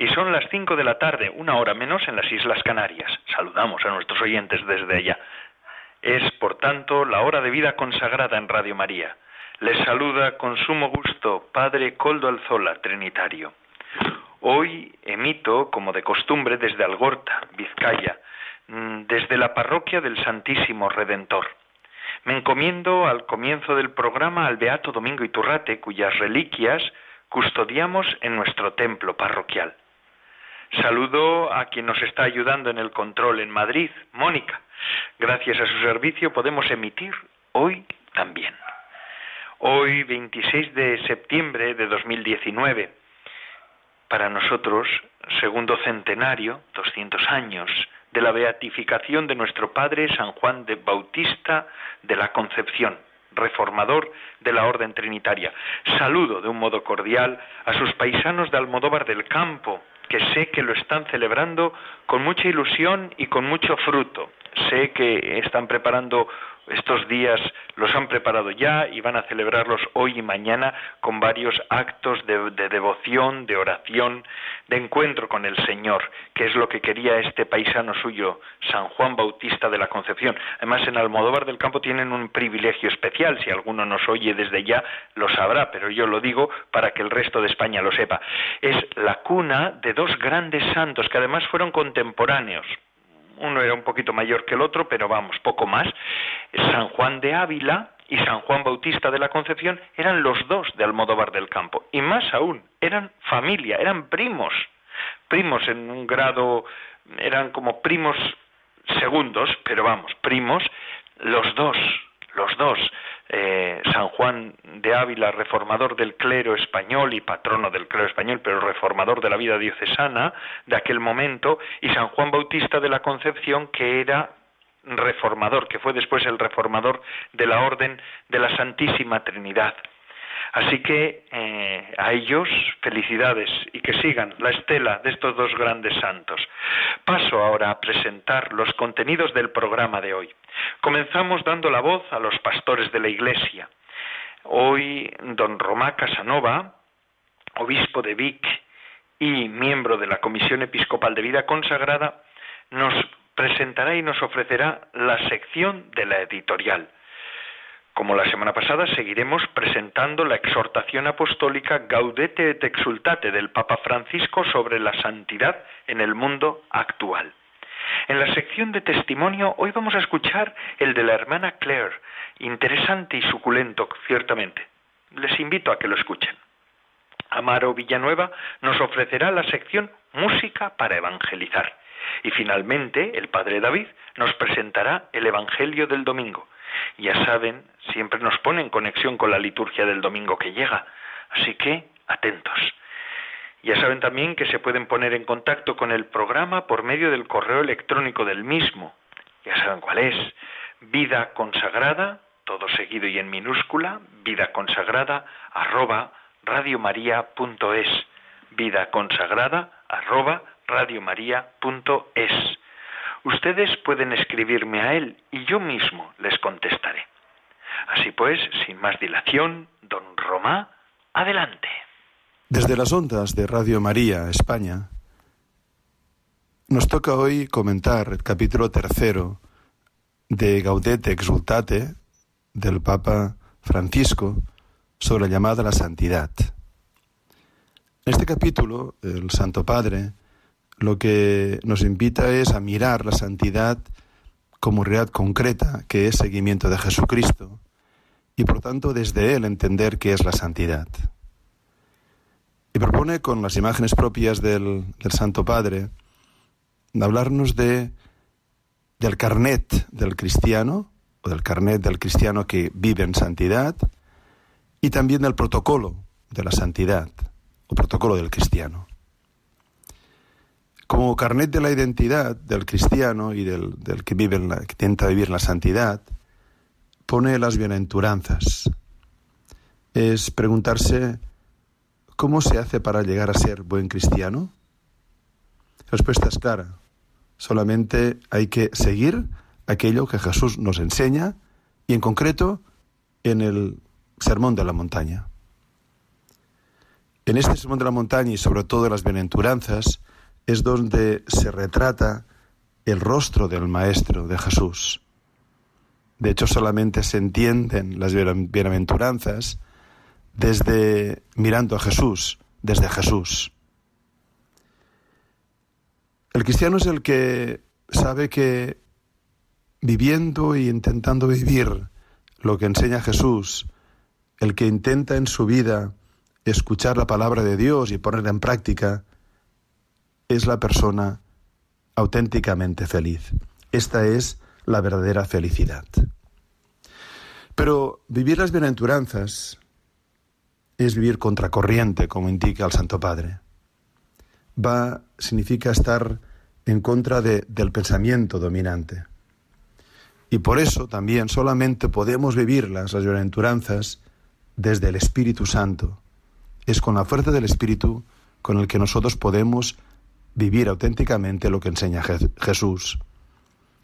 y son las cinco de la tarde, una hora menos en las Islas Canarias. Saludamos a nuestros oyentes desde allá. Es, por tanto, la hora de vida consagrada en Radio María. Les saluda con sumo gusto Padre Coldo Alzola, Trinitario. Hoy emito, como de costumbre, desde Algorta, Vizcaya, mm, desde la parroquia del Santísimo Redentor. Me encomiendo al comienzo del programa al Beato Domingo Iturrate, cuyas reliquias custodiamos en nuestro templo parroquial. Saludo a quien nos está ayudando en el control en Madrid, Mónica. Gracias a su servicio podemos emitir hoy también. Hoy, 26 de septiembre de 2019, para nosotros, segundo centenario, 200 años, de la beatificación de nuestro Padre San Juan de Bautista de la Concepción, reformador de la Orden Trinitaria. Saludo de un modo cordial a sus paisanos de Almodóvar del Campo, que sé que lo están celebrando con mucha ilusión y con mucho fruto. Sé que están preparando estos días, los han preparado ya y van a celebrarlos hoy y mañana con varios actos de, devoción, de oración, de encuentro con el Señor, que es lo que quería este paisano suyo, San Juan Bautista de la Concepción. Además, en Almodóvar del Campo tienen un privilegio especial, si alguno nos oye desde ya lo sabrá, pero yo lo digo para que el resto de España lo sepa. Es la cuna de dos grandes santos que además fueron contemporáneos uno era un poquito mayor que el otro, pero vamos, poco más. San Juan de Ávila y San Juan Bautista de la Concepción eran los dos de Almodóvar del Campo. Y más aún, eran familia, eran primos. Primos en un grado, eran como primos segundos, pero vamos, primos, los dos, los dos. Eh, San Juan de Ávila, reformador del clero español y patrono del clero español, pero reformador de la vida diocesana de aquel momento, y San Juan Bautista de la Concepción, que era reformador, que fue después el reformador de la Orden de la Santísima Trinidad. Así que eh, a ellos felicidades y que sigan la estela de estos dos grandes santos. Paso ahora a presentar los contenidos del programa de hoy. Comenzamos dando la voz a los pastores de la Iglesia. Hoy don Romá Casanova, obispo de Vic y miembro de la Comisión Episcopal de Vida Consagrada, nos presentará y nos ofrecerá la sección de la editorial. Como la semana pasada, seguiremos presentando la exhortación apostólica Gaudete et Exultate del Papa Francisco sobre la santidad en el mundo actual. En la sección de testimonio hoy vamos a escuchar el de la hermana Claire, interesante y suculento, ciertamente. Les invito a que lo escuchen. Amaro Villanueva nos ofrecerá la sección Música para Evangelizar. Y finalmente, el Padre David nos presentará el Evangelio del Domingo. Ya saben, siempre nos pone en conexión con la liturgia del domingo que llega. Así que, atentos. Ya saben también que se pueden poner en contacto con el programa por medio del correo electrónico del mismo. Ya saben cuál es. Vida consagrada, todo seguido y en minúscula, vida consagrada, arroba radiomaria.es. Vida consagrada, arroba radiomaria.es. Ustedes pueden escribirme a él y yo mismo les contestaré. Así pues, sin más dilación, don Romá, adelante. Desde las ondas de Radio María, España, nos toca hoy comentar el capítulo tercero de Gaudete Exultate del Papa Francisco sobre la llamada a la santidad. En este capítulo, el Santo Padre lo que nos invita es a mirar la santidad como realidad concreta, que es seguimiento de Jesucristo, y por tanto desde Él entender qué es la santidad. Y propone con las imágenes propias del, Santo Padre hablarnos de, del carnet del cristiano, o del carnet del cristiano que vive en santidad, y también del protocolo de la santidad, o protocolo del cristiano. Como carnet de la identidad del cristiano y del, que, vive en la, que intenta vivir la santidad, pone las bienaventuranzas. Es preguntarse ¿Cómo se hace para llegar a ser buen cristiano? La respuesta es clara. Solamente hay que seguir aquello que Jesús nos enseña y en concreto en el Sermón de la Montaña. En este Sermón de la Montaña y sobre todo en las bienaventuranzas es donde se retrata el rostro del Maestro de Jesús. De hecho, solamente se entienden las bienaventuranzas desde mirando a Jesús, desde Jesús. El cristiano es el que sabe que viviendo e intentando vivir lo que enseña Jesús, el que intenta en su vida escuchar la palabra de Dios y ponerla en práctica, es la persona auténticamente feliz. Esta es la verdadera felicidad. Pero vivir las bienaventuranzas es vivir contracorriente, como indica el Santo Padre. Va significa estar en contra de, del pensamiento dominante. Y por eso también solamente podemos vivir las bienaventuranzas desde el Espíritu Santo. Es con la fuerza del Espíritu con el que nosotros podemos vivir auténticamente lo que enseña Jesús.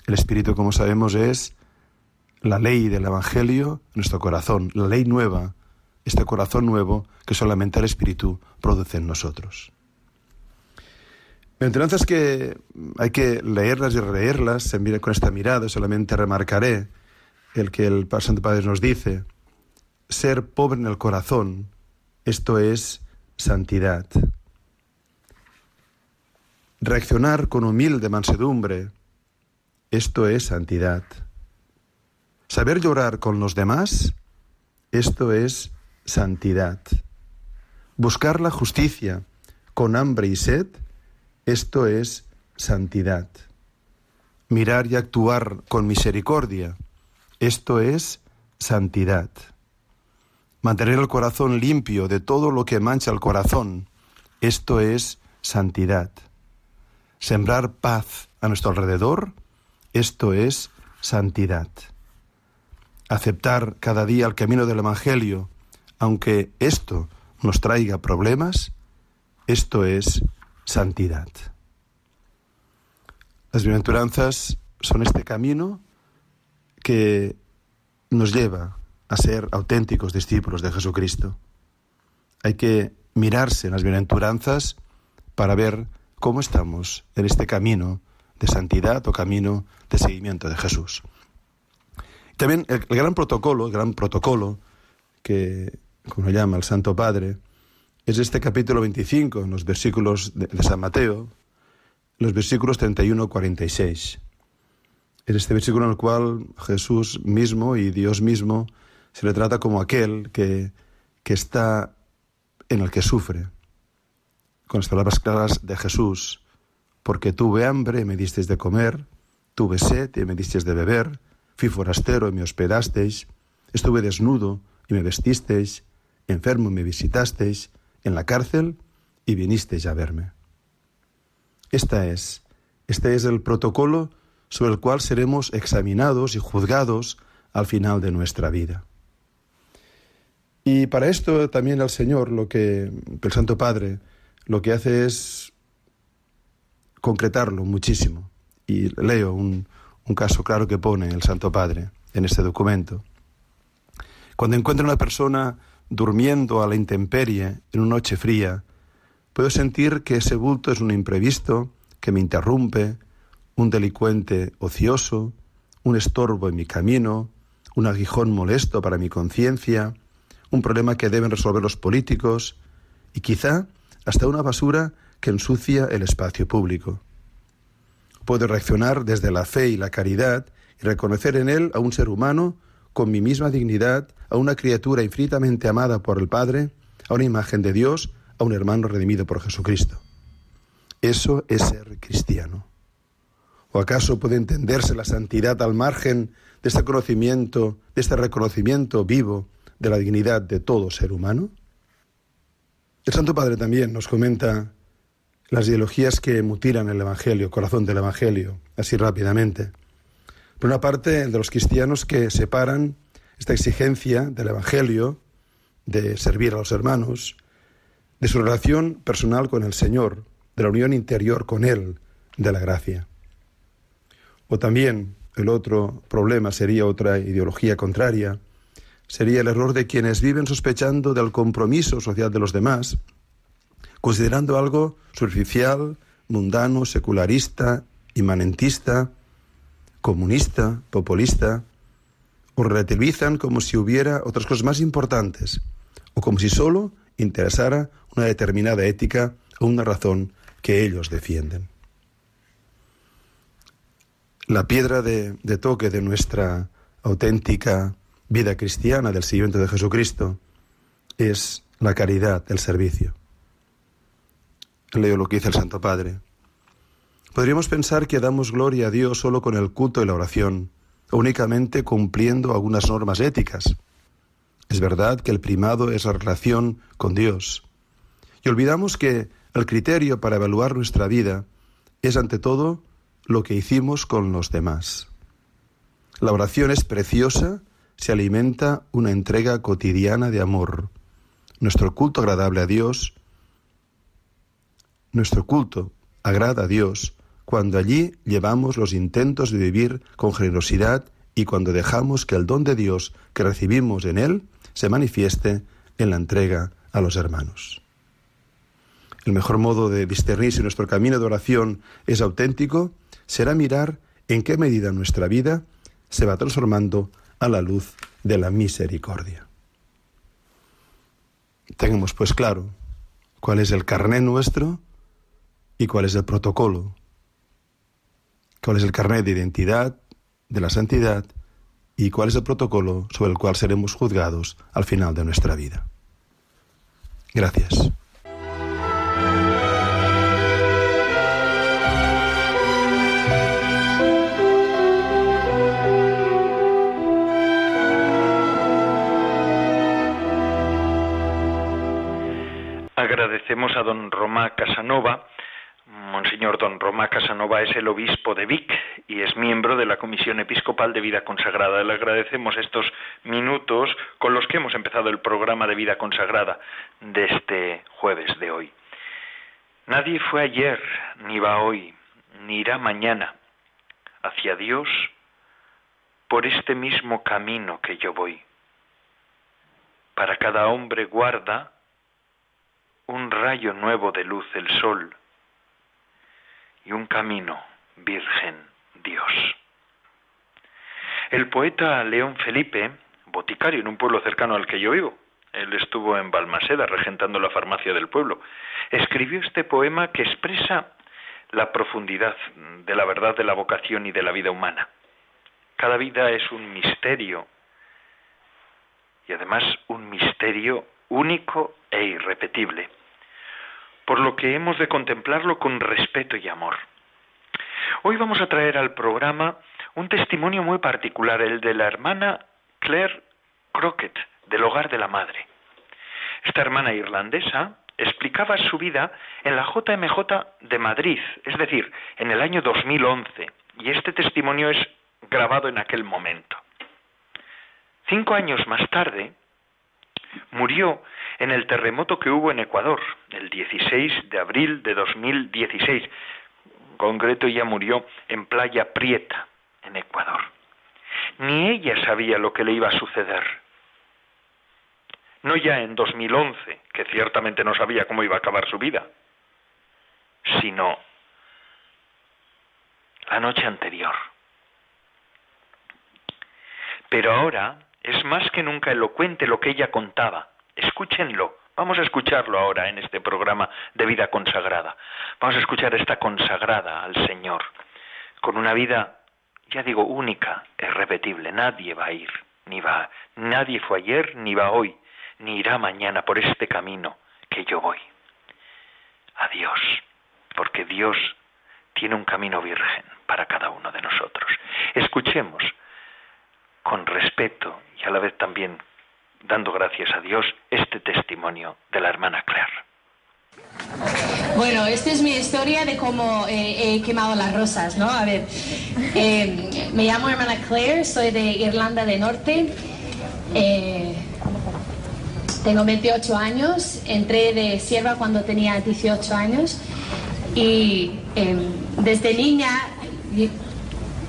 El Espíritu, como sabemos, es la ley del Evangelio en nuestro corazón, la ley nueva este corazón nuevo que solamente el Espíritu produce en nosotros. Entonces que hay que leerlas y releerlas con esta mirada, solamente remarcaré el que el Santo Padre nos dice, ser pobre en el corazón, esto es santidad. Reaccionar con humilde mansedumbre, esto es santidad. Saber llorar con los demás, esto es santidad. Buscar la justicia con hambre y sed, esto es santidad. Mirar y actuar con misericordia, esto es santidad. Mantener el corazón limpio de todo lo que mancha el corazón, esto es santidad. Sembrar paz a nuestro alrededor, esto es santidad. Aceptar cada día el camino del Evangelio, aunque esto nos traiga problemas, esto es santidad. Las bienaventuranzas son este camino que nos lleva a ser auténticos discípulos de Jesucristo. Hay que mirarse en las bienaventuranzas para ver cómo estamos en este camino de santidad o camino de seguimiento de Jesús. También el, gran protocolo, el gran protocolo que como llama el Santo Padre, es este capítulo 25, en los versículos de, San Mateo, los versículos 31 46. Es este versículo en el cual Jesús mismo y Dios mismo se le trata como aquel que, que está en el que sufre. Con las palabras claras de Jesús, porque tuve hambre y me disteis de comer, tuve sed y me disteis de beber, fui forastero y me hospedasteis, estuve desnudo y me vestisteis, enfermo me visitasteis, en la cárcel y vinisteis a verme. Esta es, este es el protocolo sobre el cual seremos examinados y juzgados al final de nuestra vida. Y para esto también el Señor, lo que el Santo Padre, lo que hace es concretarlo muchísimo. Y leo un, caso claro que pone el Santo Padre en este documento. Cuando encuentra una persona durmiendo a la intemperie en una noche fría, puedo sentir que ese bulto es un imprevisto que me interrumpe, un delincuente ocioso, un estorbo en mi camino, un aguijón molesto para mi conciencia, un problema que deben resolver los políticos y quizá hasta una basura que ensucia el espacio público. Puedo reaccionar desde la fe y la caridad y reconocer en él a un ser humano con mi misma dignidad a una criatura infinitamente amada por el Padre, a una imagen de Dios, a un hermano redimido por Jesucristo. Eso es ser cristiano. ¿O acaso puede entenderse la santidad al margen de este conocimiento, de este reconocimiento vivo de la dignidad de todo ser humano? El Santo Padre también nos comenta las ideologías que mutilan el Evangelio, corazón del Evangelio, así rápidamente. Por una parte, de los cristianos que separan esta exigencia del Evangelio, de servir a los hermanos, de su relación personal con el Señor, de la unión interior con Él, de la gracia. O también el otro problema sería otra ideología contraria, sería el error de quienes viven sospechando del compromiso social de los demás, considerando algo superficial, mundano, secularista, inmanentista, comunista, populista, o relativizan como si hubiera otras cosas más importantes, o como si solo interesara una determinada ética o una razón que ellos defienden. La piedra de, de toque de nuestra auténtica vida cristiana del seguimiento de Jesucristo es la caridad, el servicio. Leo lo que dice el Santo Padre. Podríamos pensar que damos gloria a Dios solo con el culto y la oración, únicamente cumpliendo algunas normas éticas. Es verdad que el primado es la relación con Dios. Y olvidamos que el criterio para evaluar nuestra vida es ante todo lo que hicimos con los demás. La oración es preciosa se alimenta una entrega cotidiana de amor. Nuestro culto agradable a Dios, nuestro culto agrada a Dios cuando allí llevamos los intentos de vivir con generosidad y cuando dejamos que el don de Dios que recibimos en Él se manifieste en la entrega a los hermanos. El mejor modo de discernir si nuestro camino de oración es auténtico será mirar en qué medida nuestra vida se va transformando a la luz de la misericordia. Tengamos pues claro cuál es el carné nuestro y cuál es el protocolo, cuál es el carnet de identidad de la santidad y cuál es el protocolo sobre el cual seremos juzgados al final de nuestra vida. Gracias. Agradecemos a don Romá Casanova. Monseñor don Romá Casanova es el obispo de Vic y es miembro de la Comisión Episcopal de Vida Consagrada. Le agradecemos estos minutos con los que hemos empezado el programa de Vida Consagrada de este jueves de hoy. Nadie fue ayer, ni va hoy, ni irá mañana hacia Dios por este mismo camino que yo voy. Para cada hombre guarda un rayo nuevo de luz el sol y un camino virgen Dios. El poeta León Felipe, boticario en un pueblo cercano al que yo vivo, él estuvo en Balmaseda regentando la farmacia del pueblo, escribió este poema que expresa la profundidad de la verdad de la vocación y de la vida humana. Cada vida es un misterio y además un misterio único e irrepetible, por lo que hemos de contemplarlo con respeto y amor. Hoy vamos a traer al programa un testimonio muy particular, el de la hermana Claire Crockett, del hogar de la madre. Esta hermana irlandesa explicaba su vida en la JMJ de Madrid, es decir, en el año 2011, y este testimonio es grabado en aquel momento. Cinco años más tarde, murió en el terremoto que hubo en Ecuador, el 16 de abril de 2016. En concreto, ella murió en Playa Prieta, en Ecuador. Ni ella sabía lo que le iba a suceder. No ya en 2011, que ciertamente no sabía cómo iba a acabar su vida, sino la noche anterior. Pero ahora es más que nunca elocuente lo que ella contaba. Escúchenlo. Vamos a escucharlo ahora en este programa de vida consagrada. Vamos a escuchar esta consagrada al Señor, con una vida, ya digo, única, irrepetible. Nadie va a ir, ni va, nadie fue ayer, ni va hoy, ni irá mañana por este camino que yo voy. Adiós, porque Dios tiene un camino virgen para cada uno de nosotros. Escuchemos con respeto y a la vez también dando gracias a Dios este testimonio de la hermana Claire. Bueno, esta es mi historia de cómo eh, he quemado las rosas, ¿no? A ver, eh, me llamo hermana Claire, soy de Irlanda del Norte. Eh, tengo 28 años, entré de sierva cuando tenía 18 años y em, desde niña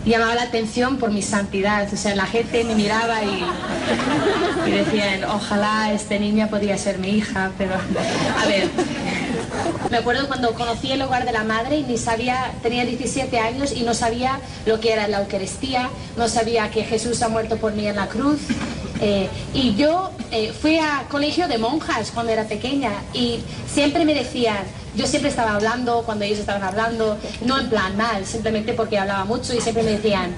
llamaba la atención por mi santidad. O sea, la gente me miraba y, decían, ojalá esta niña podía ser mi hija, pero a ver. Me acuerdo cuando conocí el hogar de la madre y ni sabía, tenía 17 años y no sabía lo que era la Eucaristía, no sabía que Jesús ha muerto por mí en la cruz. Eh, y yo eh, fui a colegio de monjas cuando era pequeña y siempre me decían, yo siempre estaba hablando cuando ellos estaban hablando, no en plan mal, simplemente porque hablaba mucho y siempre me decían,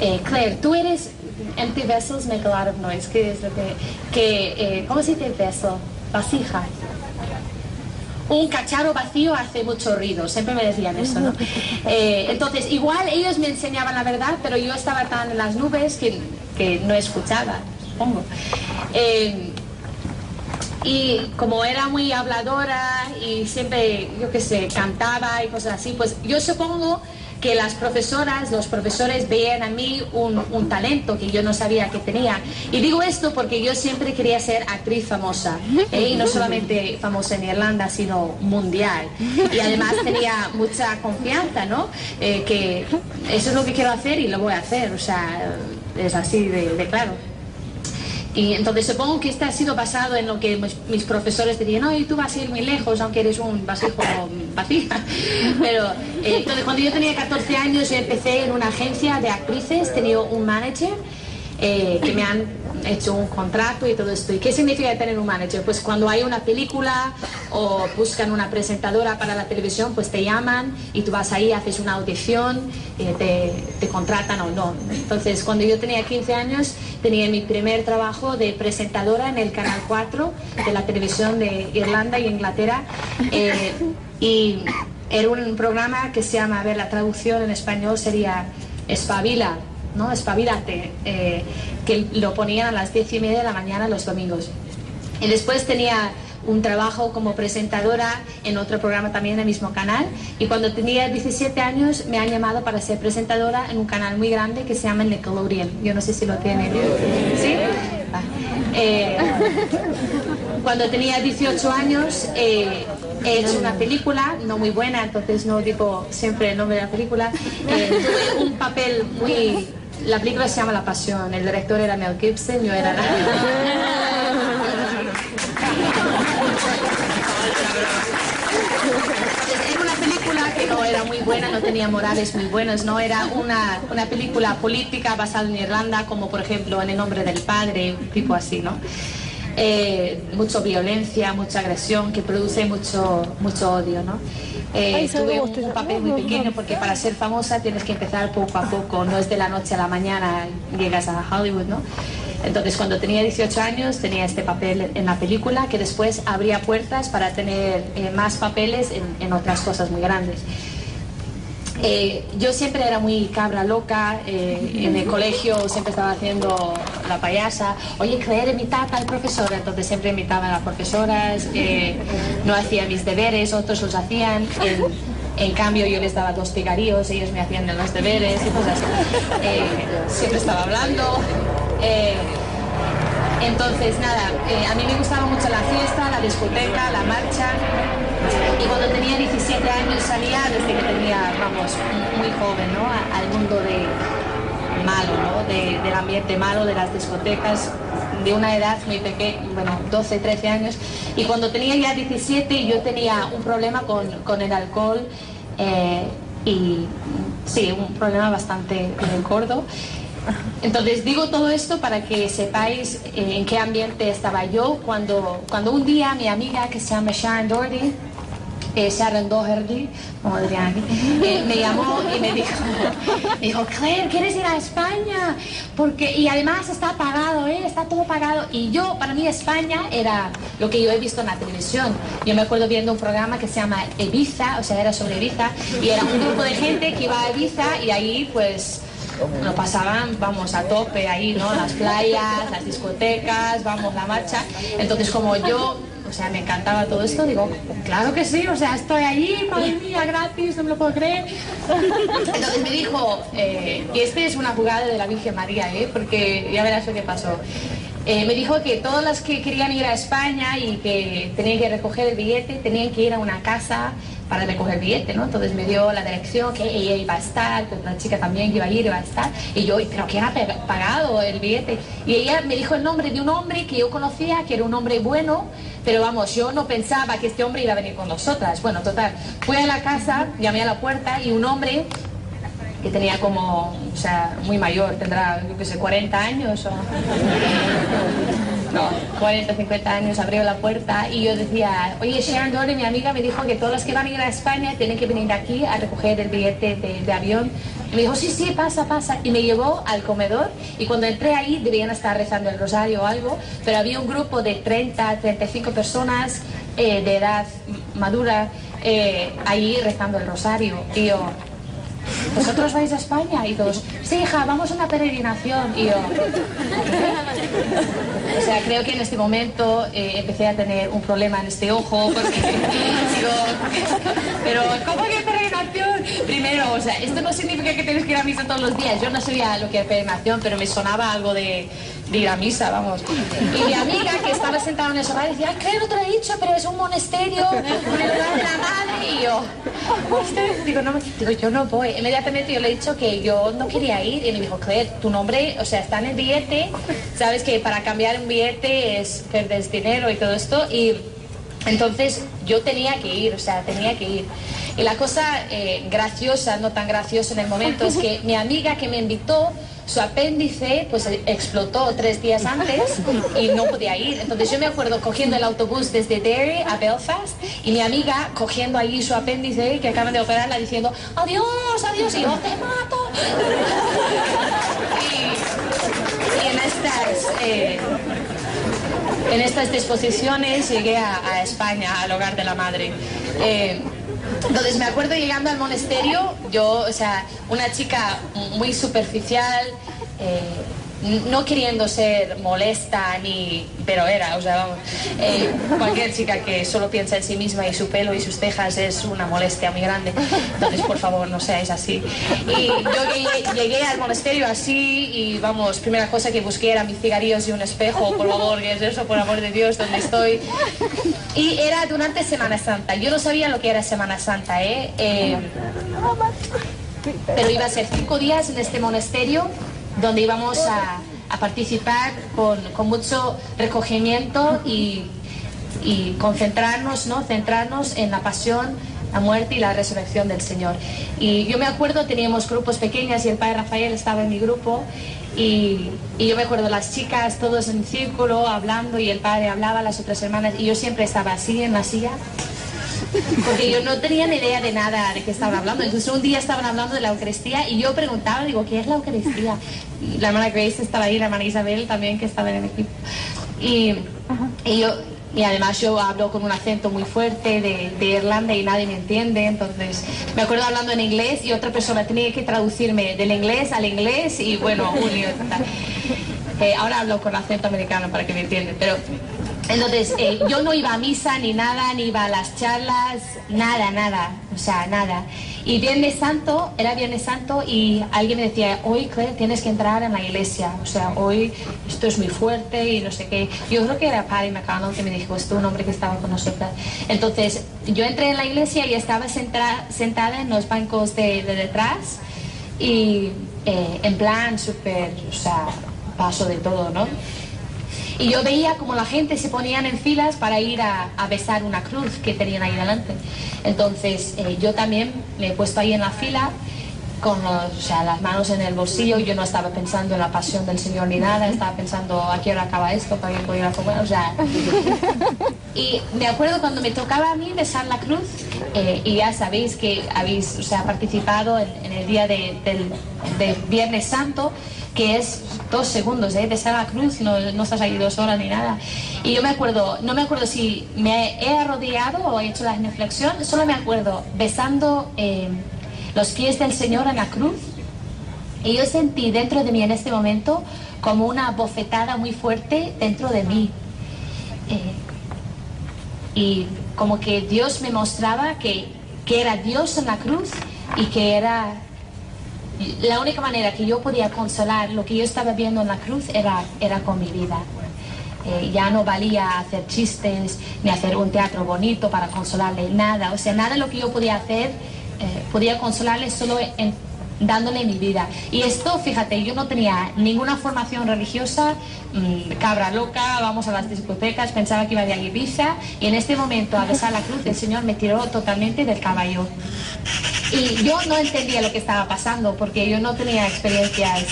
eh, Claire, tú eres empty vessels make a lot of noise. ¿Qué es lo que, que eh, ¿cómo se dice vessel? Vasija. Un cacharro vacío hace mucho ruido, siempre me decían eso, ¿no? Eh, entonces, igual ellos me enseñaban la verdad, pero yo estaba tan en las nubes que, que no escuchaba, supongo. Y como era muy habladora y siempre, yo qué sé, cantaba y cosas así, pues yo supongo que las profesoras, los profesores veían a mí un, talento que yo no sabía que tenía. Y digo esto porque yo siempre quería ser actriz famosa, ¿eh? y no solamente famosa en Irlanda, sino mundial. Y además tenía mucha confianza, ¿no? Eh, que eso es lo que quiero hacer y lo voy a hacer, o sea, es así de claro. Y entonces supongo que este ha sido basado en lo que mis, profesores dirían, no, tú vas a ir muy lejos, aunque eres un basijo vacía. Pero eh, entonces cuando yo tenía 14 años yo empecé en una agencia de actrices, tenía un manager eh, que me han hecho un contrato y todo esto. ¿Y qué significa tener un manager? Pues cuando hay una película o buscan una presentadora para la televisión, pues te llaman y tú vas ahí, haces una audición, eh, te, te, contratan o no. Entonces, cuando yo tenía 15 años, tenía mi primer trabajo de presentadora en el Canal 4 de la televisión de Irlanda y Inglaterra. Eh, y era un programa que se llama, a ver, la traducción en español sería Espabila ¿no? Espabilate, eh, que lo ponían a las diez y media de la mañana los domingos. Y después tenía un trabajo como presentadora en otro programa también en el mismo canal y cuando tenía 17 años me han llamado para ser presentadora en un canal muy grande que se llama Nickelodeon. Yo no sé si lo tienen. ¿Sí? Eh, cuando tenía 18 años eh, he hecho una película, no muy buena, entonces no digo siempre el nombre de la película. tuve un papel muy la película se llama La Pasión, el director era Mel Gibson, yo era... Era una película que no era muy buena, no tenía morales muy buenos, no era una, una película política basada en Irlanda, como por ejemplo En el nombre del padre, tipo así, ¿no? Eh, mucha violencia, mucha agresión, que produce mucho, mucho odio, ¿no? Eh, tuve un, papel muy pequeño porque para ser famosa tienes que empezar poco a poco, no es de la noche a la mañana llegas a Hollywood, ¿no? Entonces cuando tenía 18 años tenía este papel en la película que después abría puertas para tener eh, más papeles en, en otras cosas muy grandes. Eh, yo siempre era muy cabra loca, eh, en el colegio siempre estaba haciendo la payasa. Oye, creer imitar al profesor, entonces siempre imitaba a las profesoras, eh, no hacía mis deberes, otros los hacían. En, cambio, yo les daba dos pigaríos, ellos me hacían los deberes y cosas así. siempre estaba hablando. entonces, nada, a mí me gustaba mucho la fiesta, la discoteca, la marcha. Y cuando tenía 17 años salía desde que tenía, vamos, muy joven, ¿no? Al mundo de malo, ¿no? De, del ambiente malo, de las discotecas, de una edad muy pequeña, bueno, 12, 13 años. Y cuando tenía ya 17 yo tenía un problema con, con el alcohol eh, y sí, un problema bastante gordo. Entonces digo todo esto para que sepáis eh, en qué ambiente estaba yo cuando, cuando un día mi amiga que se llama Sharon Doherty, eh, Sharon Doherty, como dirían me llamó y me dijo, dijo, Claire, ¿quieres ir a España? Porque, y además está pagado, ¿eh? está todo pagado. Y yo, para mí España era lo que yo he visto en la televisión. Yo me acuerdo viendo un programa que se llama Ibiza, o sea, era sobre Ibiza, y era un grupo de gente que iba a Ibiza y ahí pues lo pasaban, vamos, a tope ahí, ¿no? Las playas, las discotecas, vamos, la marcha. Entonces, como yo o sea, me encantaba todo esto. Digo, claro que sí, o sea, estoy allí, madre mía, gratis, no me lo puedo creer. Entonces me dijo, eh, y este es una jugada de la Virgen María, ¿eh? porque ya verás lo que pasó. Eh, me dijo que todas las que querían ir a España y que tenían que recoger el billete tenían que ir a una casa para recoger billete, ¿no? Entonces me dio la dirección que ella iba a estar, que otra chica también que iba a ir iba a estar. Y yo, ¿pero quién ha pagado el billete? Y ella me dijo el nombre de un hombre que yo conocía, que era un hombre bueno, pero vamos, yo no pensaba que este hombre iba a venir con nosotras. Bueno, total, fui a la casa, llamé a la puerta y un hombre que tenía como, o sea, muy mayor, tendrá, yo qué sé, 40 años o... No, 40, 50 años, abrió la puerta y yo decía, oye, Sharon Dory, mi amiga, me dijo que todos los que van a ir a España tienen que venir aquí a recoger el billete de, avión. Me dijo, sí, sí, pasa, pasa. Y me llevó al comedor y cuando entré ahí debían estar rezando el rosario o algo, pero había un grupo de 30, 35 personas eh, de edad madura eh, ahí rezando el rosario. Y yo, ¿vosotros vais a España? Y todos, sí, hija, vamos a una peregrinación. Y yo, o sea, creo que en este momento eh, empecé a tener un problema en este ojo, porque digo, pero ¿cómo que Primero, o sea, esto no significa que tienes que ir a misa todos los días. Yo no sabía lo que era peregrinación, pero me sonaba algo de de ir a misa, vamos. Y mi amiga que estaba sentada en el sofá decía, ay, claro, te lo he dicho, pero es un monasterio con el lugar de la madre. Y yo, digo, no, digo, yo no voy. Inmediatamente yo le he dicho que yo no quería ir. Y me dijo, Claire, tu nombre, o sea, está en el billete. Sabes que para cambiar un billete es perder dinero y todo esto. Entonces yo tenía que ir, o sea, tenía que ir. Y la cosa eh, graciosa, no tan graciosa en el momento, es que mi amiga que me invitó su apéndice pues explotó tres días antes y no podía ir. Entonces yo me acuerdo cogiendo el autobús desde Derry a Belfast y mi amiga cogiendo ahí su apéndice que acaban de operarla diciendo adiós, adiós y yo te mato. y, en estas... Eh, en estas disposiciones llegué a, España, al hogar de la madre. Eh, entonces me acuerdo llegando al monasterio, yo, o sea, una chica muy superficial, eh, no queriendo ser molesta ni pero era o sea vamos eh, cualquier chica que solo piensa en sí misma y su pelo y sus cejas es una molestia muy grande. Entonces por favor no seáis así. Y yo llegué, al monasterio así y vamos primera cosa que busqué era mis cigarrillos y un espejo por favor ¿qué es eso por amor de Dios donde estoy y era durante Semana Santa. Yo no sabía lo que era Semana Santa eh, eh pero iba a ser cinco días en este monasterio donde íbamos a, participar con, mucho recogimiento y, concentrarnos, ¿no? centrarnos en la pasión, la muerte y la resurrección del Señor. Y yo me acuerdo, teníamos grupos pequeños y el Padre Rafael estaba en mi grupo y, y, yo me acuerdo las chicas todos en círculo hablando y el Padre hablaba, las otras hermanas y yo siempre estaba así en la silla porque yo no tenía ni idea de nada de qué estaban hablando. Entonces un día estaban hablando de la Eucaristía y yo preguntaba, digo, ¿qué es la Eucaristía? la hermana Grace estaba ahí, la hermana Isabel también que estaba en el equipo. Y, y yo, y además yo hablo con un acento muy fuerte de, de, Irlanda y nadie me entiende, entonces me acuerdo hablando en inglés y otra persona tenía que traducirme del inglés al inglés y bueno, un eh, ahora hablo con acento americano para que me entiendan, pero entonces, eh, yo no iba a misa ni nada, ni iba a las charlas, nada, nada, o sea, nada. Y Viernes Santo, era Viernes Santo y alguien me decía, hoy Claire tienes que entrar en la iglesia, o sea, hoy esto es muy fuerte y no sé qué. Yo creo que era Paddy McConnell que me dijo, esto un hombre que estaba con nosotros. Entonces, yo entré en la iglesia y estaba sentada en los bancos de, detrás y eh, en plan súper, o sea, paso de todo, ¿no? Y yo veía como la gente se ponían en filas para ir a, besar una cruz que tenían ahí delante. Entonces eh, yo también me he puesto ahí en la fila con las manos en el bolsillo. Yo no estaba pensando en la pasión del Señor ni nada, estaba pensando a qué hora acaba esto para que pueda comer. O sea, y me acuerdo cuando me tocaba a mí besar la cruz, eh, y ya sabéis que habéis o sea, participado en, el día de, del, del Viernes Santo que es dos segundos, ¿eh? de estar la cruz, no, no estás ahí dos horas ni nada. Y yo me acuerdo, no me acuerdo si me he arrodillado o he hecho la genuflexión, solo me acuerdo besando eh, los pies del Señor en la cruz. Y yo sentí dentro de mí en este momento como una bofetada muy fuerte dentro de mí. Eh, y como que Dios me mostraba que, que era Dios en la cruz y que era la única manera que yo podía consolar lo que yo estaba viendo en la cruz era, era con mi vida. Eh, ya no valía hacer chistes ni hacer un teatro bonito para consolarle, nada. O sea, nada de lo que yo podía hacer podía consolarle solo dándole mi vida. Y esto, fíjate, yo no tenía ninguna formación religiosa, mm, cabra loca, vamos a las discotecas, pensaba que iba de Ibiza y en este momento a besar la cruz el Señor me tiró totalmente del caballo. Y yo no entendía lo que estaba pasando porque yo no tenía experiencias,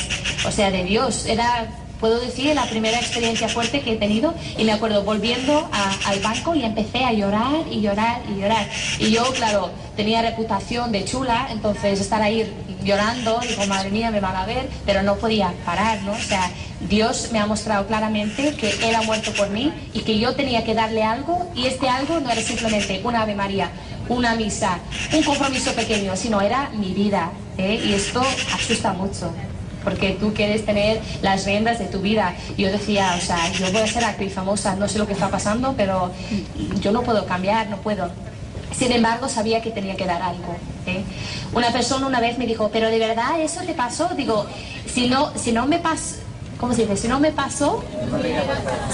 o sea, de Dios. Era puedo decir, la primera experiencia fuerte que he tenido y me acuerdo volviendo al banco y empecé a llorar y llorar y llorar. Y yo, claro, tenía reputación de chula, entonces estar ahí llorando, digo, madre mía, me van a ver, pero no podía parar, ¿no? O sea, Dios me ha mostrado claramente que Él ha muerto por mí y que yo tenía que darle algo y este algo no era simplemente una Ave María, una misa, un compromiso pequeño, sino era mi vida. ¿eh? Y esto asusta mucho porque tú quieres tener las riendas de tu vida. Yo decía, o sea, yo voy a ser actriz famosa, no sé lo que está pasando, pero yo no puedo cambiar, no puedo. Sin embargo, sabía que tenía que dar algo. ¿eh? Una persona una vez me dijo, pero de verdad eso te pasó. Digo, si no, si no me pasó, ¿cómo se dice? Si no me pasó,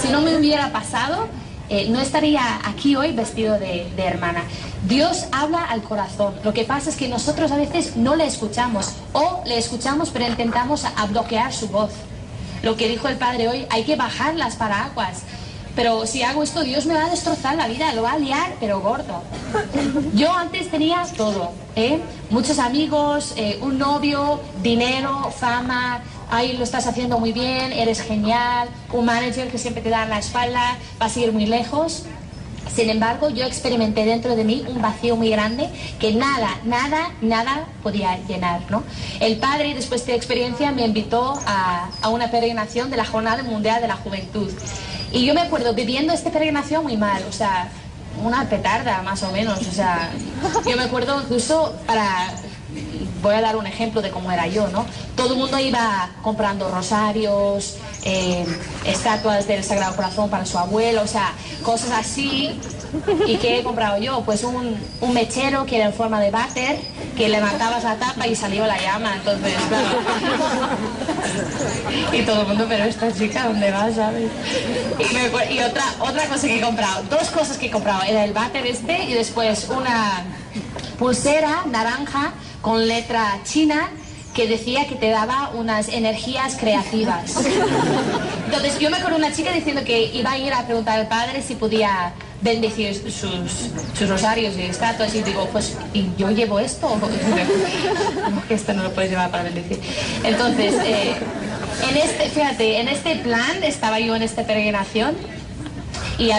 si no me hubiera pasado, eh, no estaría aquí hoy vestido de, hermana. Dios habla al corazón. Lo que pasa es que nosotros a veces no le escuchamos o le escuchamos pero intentamos a bloquear su voz. Lo que dijo el Padre hoy, hay que bajar las paraguas. Pero si hago esto, Dios me va a destrozar la vida, lo va a liar, pero gordo. Yo antes tenía todo, ¿eh? muchos amigos, eh, un novio, dinero, fama, ahí lo estás haciendo muy bien, eres genial, un manager que siempre te da la espalda, vas a ir muy lejos. Sin embargo, yo experimenté dentro de mí un vacío muy grande que nada, nada, nada podía llenar. ¿no? El padre, después de experiencia, me invitó a, a una peregrinación de la Jornada Mundial de la Juventud. Y yo me acuerdo viviendo esta peregrinación muy mal, o sea, una petarda más o menos, o sea, yo me acuerdo incluso para voy a dar un ejemplo de cómo era yo, ¿no? Todo el mundo iba comprando rosarios, eh, estatuas del Sagrado Corazón para su abuelo, o sea, cosas así. ¿Y qué he comprado yo? Pues un, mechero que era en forma de váter, que levantabas la tapa y salió la llama, entonces, claro. y todo el mundo, pero esta chica, ¿dónde va, sabes? Y, y otra, otra cosa que he comprado, dos cosas que he comprado, era el váter este y después una pulsera naranja con letra china que decía que te daba unas energías creativas. Entonces yo me acuerdo una chica diciendo que iba a ir a preguntar al padre si podía bendecir sus, rosarios y estatuas y digo, pues ¿y yo llevo esto? esto no lo puedes llevar para bendecir. Entonces, eh, en este, fíjate, en este plan estaba yo en esta peregrinación y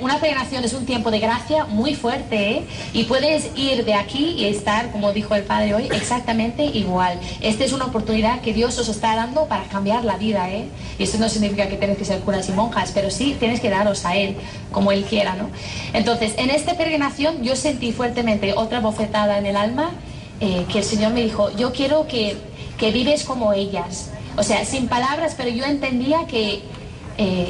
una peregrinación es un tiempo de gracia muy fuerte, ¿eh? Y puedes ir de aquí y estar, como dijo el Padre hoy, exactamente igual. Esta es una oportunidad que Dios os está dando para cambiar la vida, ¿eh? Y esto no significa que tienes que ser curas y monjas, pero sí tienes que daros a Él, como Él quiera, ¿no? Entonces, en esta peregrinación yo sentí fuertemente otra bofetada en el alma, eh, que el Señor me dijo, yo quiero que, que vives como ellas. O sea, sin palabras, pero yo entendía que... Eh,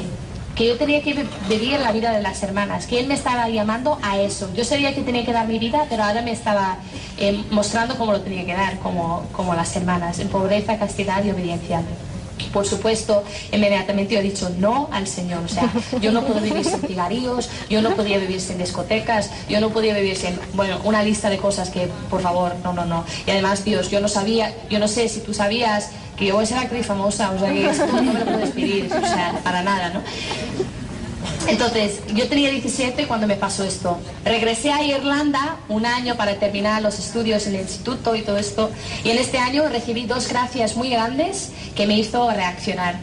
que yo tenía que vivir la vida de las hermanas, que Él me estaba llamando a eso. Yo sabía que tenía que dar mi vida, pero ahora me estaba eh, mostrando cómo lo tenía que dar, como, como las hermanas, en pobreza, castidad y obediencia. Por supuesto, inmediatamente yo he dicho no al Señor. O sea, yo no puedo vivir sin cigarrillos, yo no podía vivir sin discotecas, yo no podía vivir sin, bueno, una lista de cosas que, por favor, no, no, no. Y además, Dios, yo no sabía, yo no sé si tú sabías que yo voy a ser actriz famosa, o sea, que esto no me lo puedes pedir, o sea, para nada, ¿no? Entonces, yo tenía 17 cuando me pasó esto. Regresé a Irlanda un año para terminar los estudios en el instituto y todo esto. Y en este año recibí dos gracias muy grandes que me hizo reaccionar.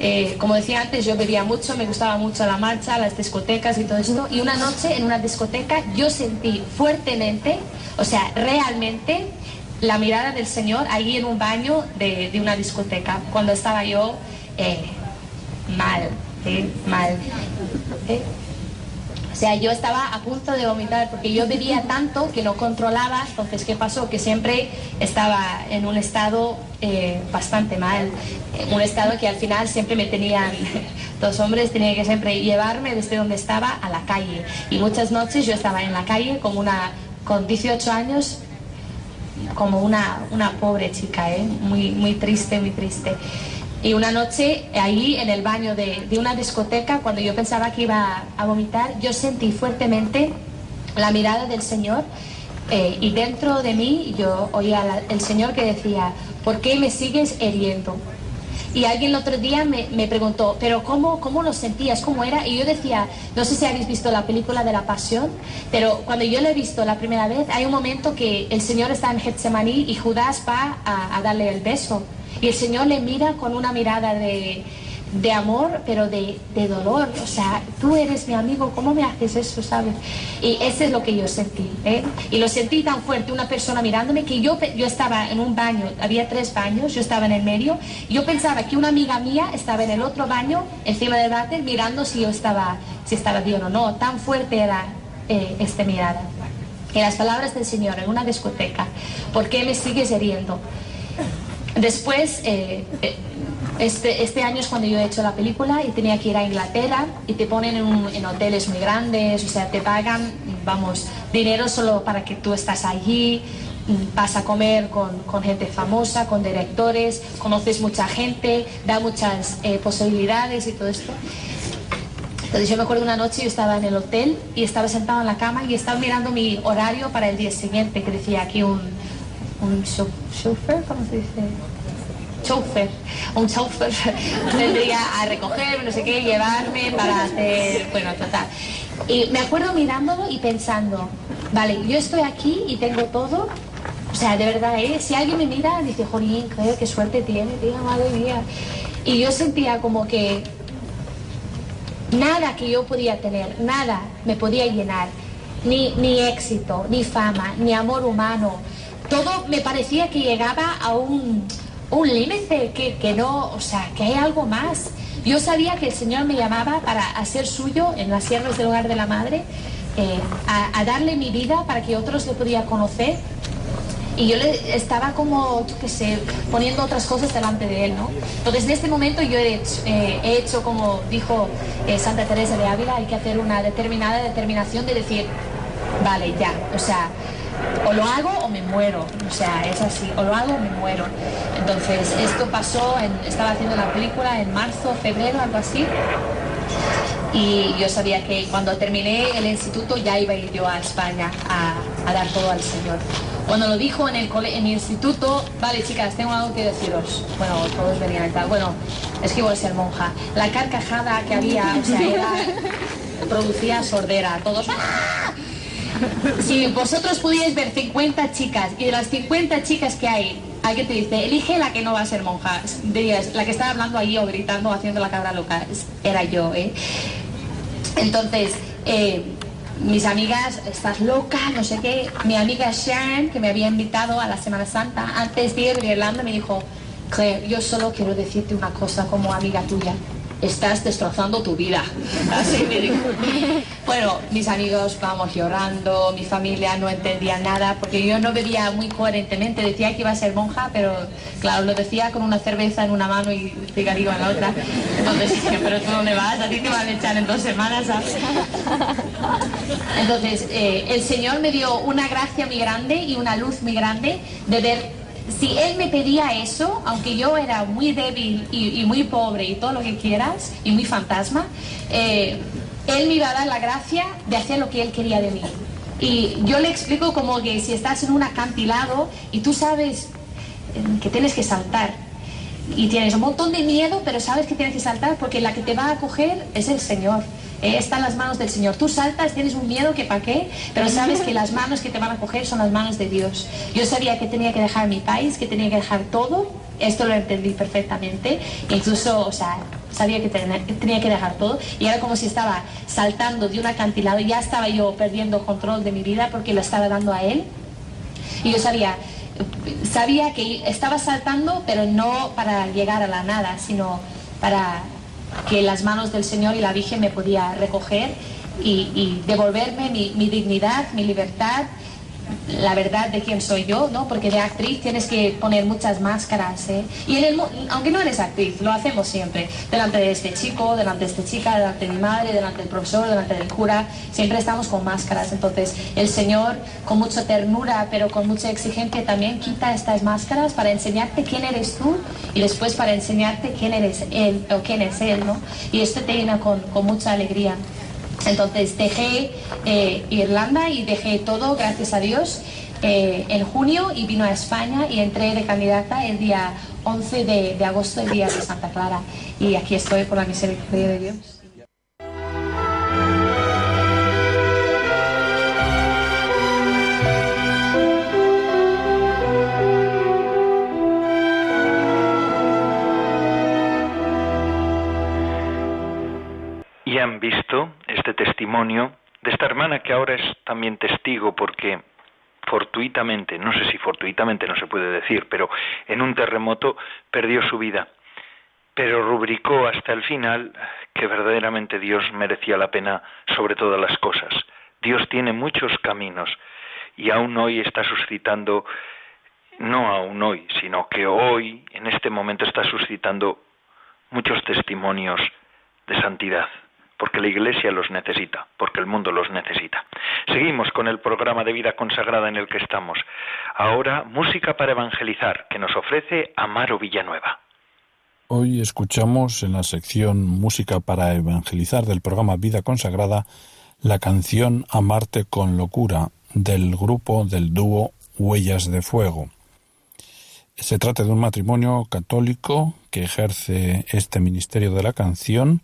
Eh, como decía antes, yo bebía mucho, me gustaba mucho la marcha, las discotecas y todo esto. Y una noche en una discoteca yo sentí fuertemente, o sea, realmente, la mirada del Señor ahí en un baño de, de una discoteca, cuando estaba yo eh, mal, mal. O sea, yo estaba a punto de vomitar porque yo bebía tanto que no controlaba. Entonces, ¿qué pasó? Que siempre estaba en un estado eh, bastante mal. Un estado que al final siempre me tenían, dos hombres tenían que siempre llevarme desde donde estaba a la calle. Y muchas noches yo estaba en la calle como una, con 18 años, como una, una pobre chica, ¿eh? muy, muy triste, muy triste. Y una noche, ahí en el baño de, de, una discoteca, cuando yo pensaba que iba a vomitar, yo sentí fuertemente la mirada del Señor eh, y dentro de mí yo oía la, el Señor que decía, ¿por qué me sigues heriendo? Y alguien el otro día me, me, preguntó, ¿pero cómo, cómo lo sentías? ¿Cómo era? Y yo decía, no sé si habéis visto la película de la Pasión, pero cuando yo lo he visto la primera vez, hay un momento que el Señor está en Getsemaní y Judas va a darle el beso. Y el Señor le mira con una mirada de, de amor, pero de, de, dolor. O sea, tú eres mi amigo, ¿cómo me haces eso, sabes? Y ese es lo que yo sentí. ¿eh? Y lo sentí tan fuerte, una persona mirándome, que yo, yo estaba en un baño, había tres baños, yo estaba en el medio, yo pensaba que una amiga mía estaba en el otro baño, encima del váter, mirando si yo estaba, si estaba bien o no. Tan fuerte era eh, esta mirada. Y las palabras del Señor en una discoteca, ¿por qué me sigues heriendo? Después, eh, este, este, año es cuando yo he hecho la película y tenía que ir a Inglaterra y te ponen en, un, en, hoteles muy grandes, o sea, te pagan, vamos, dinero solo para que tú estás allí, vas a comer con, con gente famosa, con directores, conoces mucha gente, da muchas eh, posibilidades y todo esto. Entonces yo me acuerdo una noche yo estaba en el hotel y estaba sentado en la cama y estaba mirando mi horario para el día siguiente, que decía aquí un un chauffeur, ¿cómo se dice? Chauffeur, un chauffeur vendría a recogerme, no sé qué, llevarme para hacer, bueno, total. Y me acuerdo mirándolo y pensando, vale, yo estoy aquí y tengo todo, o sea, de verdad, ¿eh? si alguien me mira, dice, Jolín, qué suerte tiene, tía, madre mía. Y yo sentía como que nada que yo podía tener, nada me podía llenar, ni, ni éxito, ni fama, ni amor humano, todo me parecía que llegaba a un, un límite, que, que no, o sea, que hay algo más. Yo sabía que el Señor me llamaba para hacer suyo en las sierras del hogar de la madre, eh, a, darle mi vida para que otros le pudieran conocer. Y yo estaba como, qué sé, poniendo otras cosas delante de él, ¿no? Entonces, en este momento yo he hecho, eh, como dijo eh, Santa Teresa de Ávila, hay que hacer una determinada determinación de decir, vale, ya, o sea, o lo hago o me muero, o sea, es así, o lo hago o me muero. Entonces, esto pasó, en, estaba haciendo la película en marzo, febrero, algo así, y yo sabía que cuando terminé el instituto ya iba a ir yo a España a, dar todo al Señor. Cuando lo dijo en el, cole, en el instituto, vale chicas, tengo algo que deciros. Bueno, todos venían y tal. Bueno, es que voy a ser monja. La carcajada que había, o sea, era, producía sordera. Todos... ¡Ah! Si vosotros pudierais ver 50 chicas y de las 50 chicas que hay, alguien te dice, elige la que no va a ser monja. Dirías, la que estaba hablando ahí o gritando o haciendo la cabra loca, era yo, ¿eh? Entonces, eh, mis amigas, estás loca, no sé qué. Mi amiga Sharon, que me había invitado a la Semana Santa, antes de ir a Irlanda, me dijo, Claire, yo solo quiero decirte una cosa como amiga tuya estás destrozando tu vida. Así me dijo. Bueno, mis amigos vamos llorando, mi familia no entendía nada, porque yo no bebía muy coherentemente, decía que iba a ser monja, pero claro, lo decía con una cerveza en una mano y cigarrillo en la otra. Entonces pero tú dónde vas, a ti te van a echar en dos semanas. Entonces, eh, el Señor me dio una gracia muy grande y una luz muy grande de ver si él me pedía eso, aunque yo era muy débil y, muy pobre y todo lo que quieras, y muy fantasma, eh, él me iba a dar la gracia de hacer lo que él quería de mí. Y yo le explico como que si estás en un acantilado y tú sabes que tienes que saltar, y tienes un montón de miedo, pero sabes que tienes que saltar porque la que te va a coger es el Señor. Eh, está en las manos del Señor. Tú saltas, tienes un miedo que para qué, pero sabes que las manos que te van a coger son las manos de Dios. Yo sabía que tenía que dejar mi país, que tenía que dejar todo. Esto lo entendí perfectamente. Incluso, o sea, sabía que tenía que dejar todo. Y era como si estaba saltando de un acantilado. Ya estaba yo perdiendo control de mi vida porque lo estaba dando a Él. Y yo sabía, sabía que estaba saltando, pero no para llegar a la nada, sino para que las manos del Señor y la Virgen me podía recoger y, devolverme mi, mi dignidad, mi libertad la verdad de quién soy yo, ¿no? Porque de actriz tienes que poner muchas máscaras, ¿eh? Y en el, aunque no eres actriz, lo hacemos siempre. Delante de este chico, delante de esta chica, delante de mi madre, delante del profesor, delante del cura, siempre estamos con máscaras. Entonces, el Señor, con mucha ternura, pero con mucha exigencia, también quita estas máscaras para enseñarte quién eres tú y después para enseñarte quién eres Él o quién es Él, ¿no? Y esto te llena con, con mucha alegría. Entonces dejé eh, Irlanda y dejé todo, gracias a Dios, eh, en junio y vino a España y entré de candidata el día 11 de, de agosto, el día de Santa Clara. Y aquí estoy por la misericordia de Dios. Testimonio de esta hermana que ahora es también testigo porque fortuitamente, no sé si fortuitamente no se puede decir, pero en un terremoto perdió su vida, pero rubricó hasta el final que verdaderamente Dios merecía la pena sobre todas las cosas. Dios tiene muchos caminos y aún hoy está suscitando, no aún hoy, sino que hoy, en este momento, está suscitando muchos testimonios de santidad porque la Iglesia los necesita, porque el mundo los necesita. Seguimos con el programa de vida consagrada en el que estamos. Ahora, música para evangelizar, que nos ofrece Amaro Villanueva. Hoy escuchamos en la sección Música para evangelizar del programa Vida consagrada la canción Amarte con locura del grupo del dúo Huellas de Fuego. Se trata de un matrimonio católico que ejerce este ministerio de la canción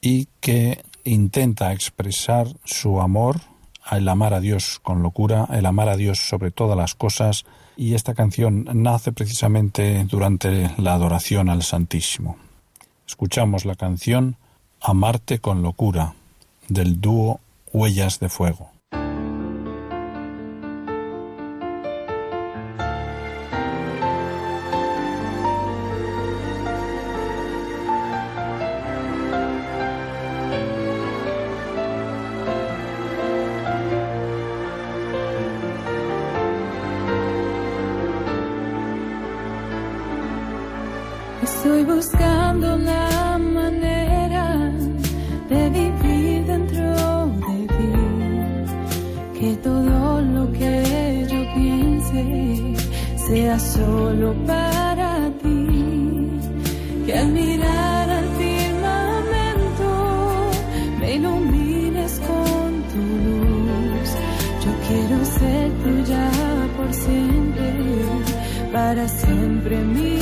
y que intenta expresar su amor, el amar a Dios con locura, el amar a Dios sobre todas las cosas, y esta canción nace precisamente durante la adoración al Santísimo. Escuchamos la canción Amarte con locura del dúo Huellas de Fuego. buscando la manera de vivir dentro de ti, que todo lo que yo piense sea solo para ti, que al mirar al firmamento me ilumines con tu luz, yo quiero ser tuya por siempre, para siempre mi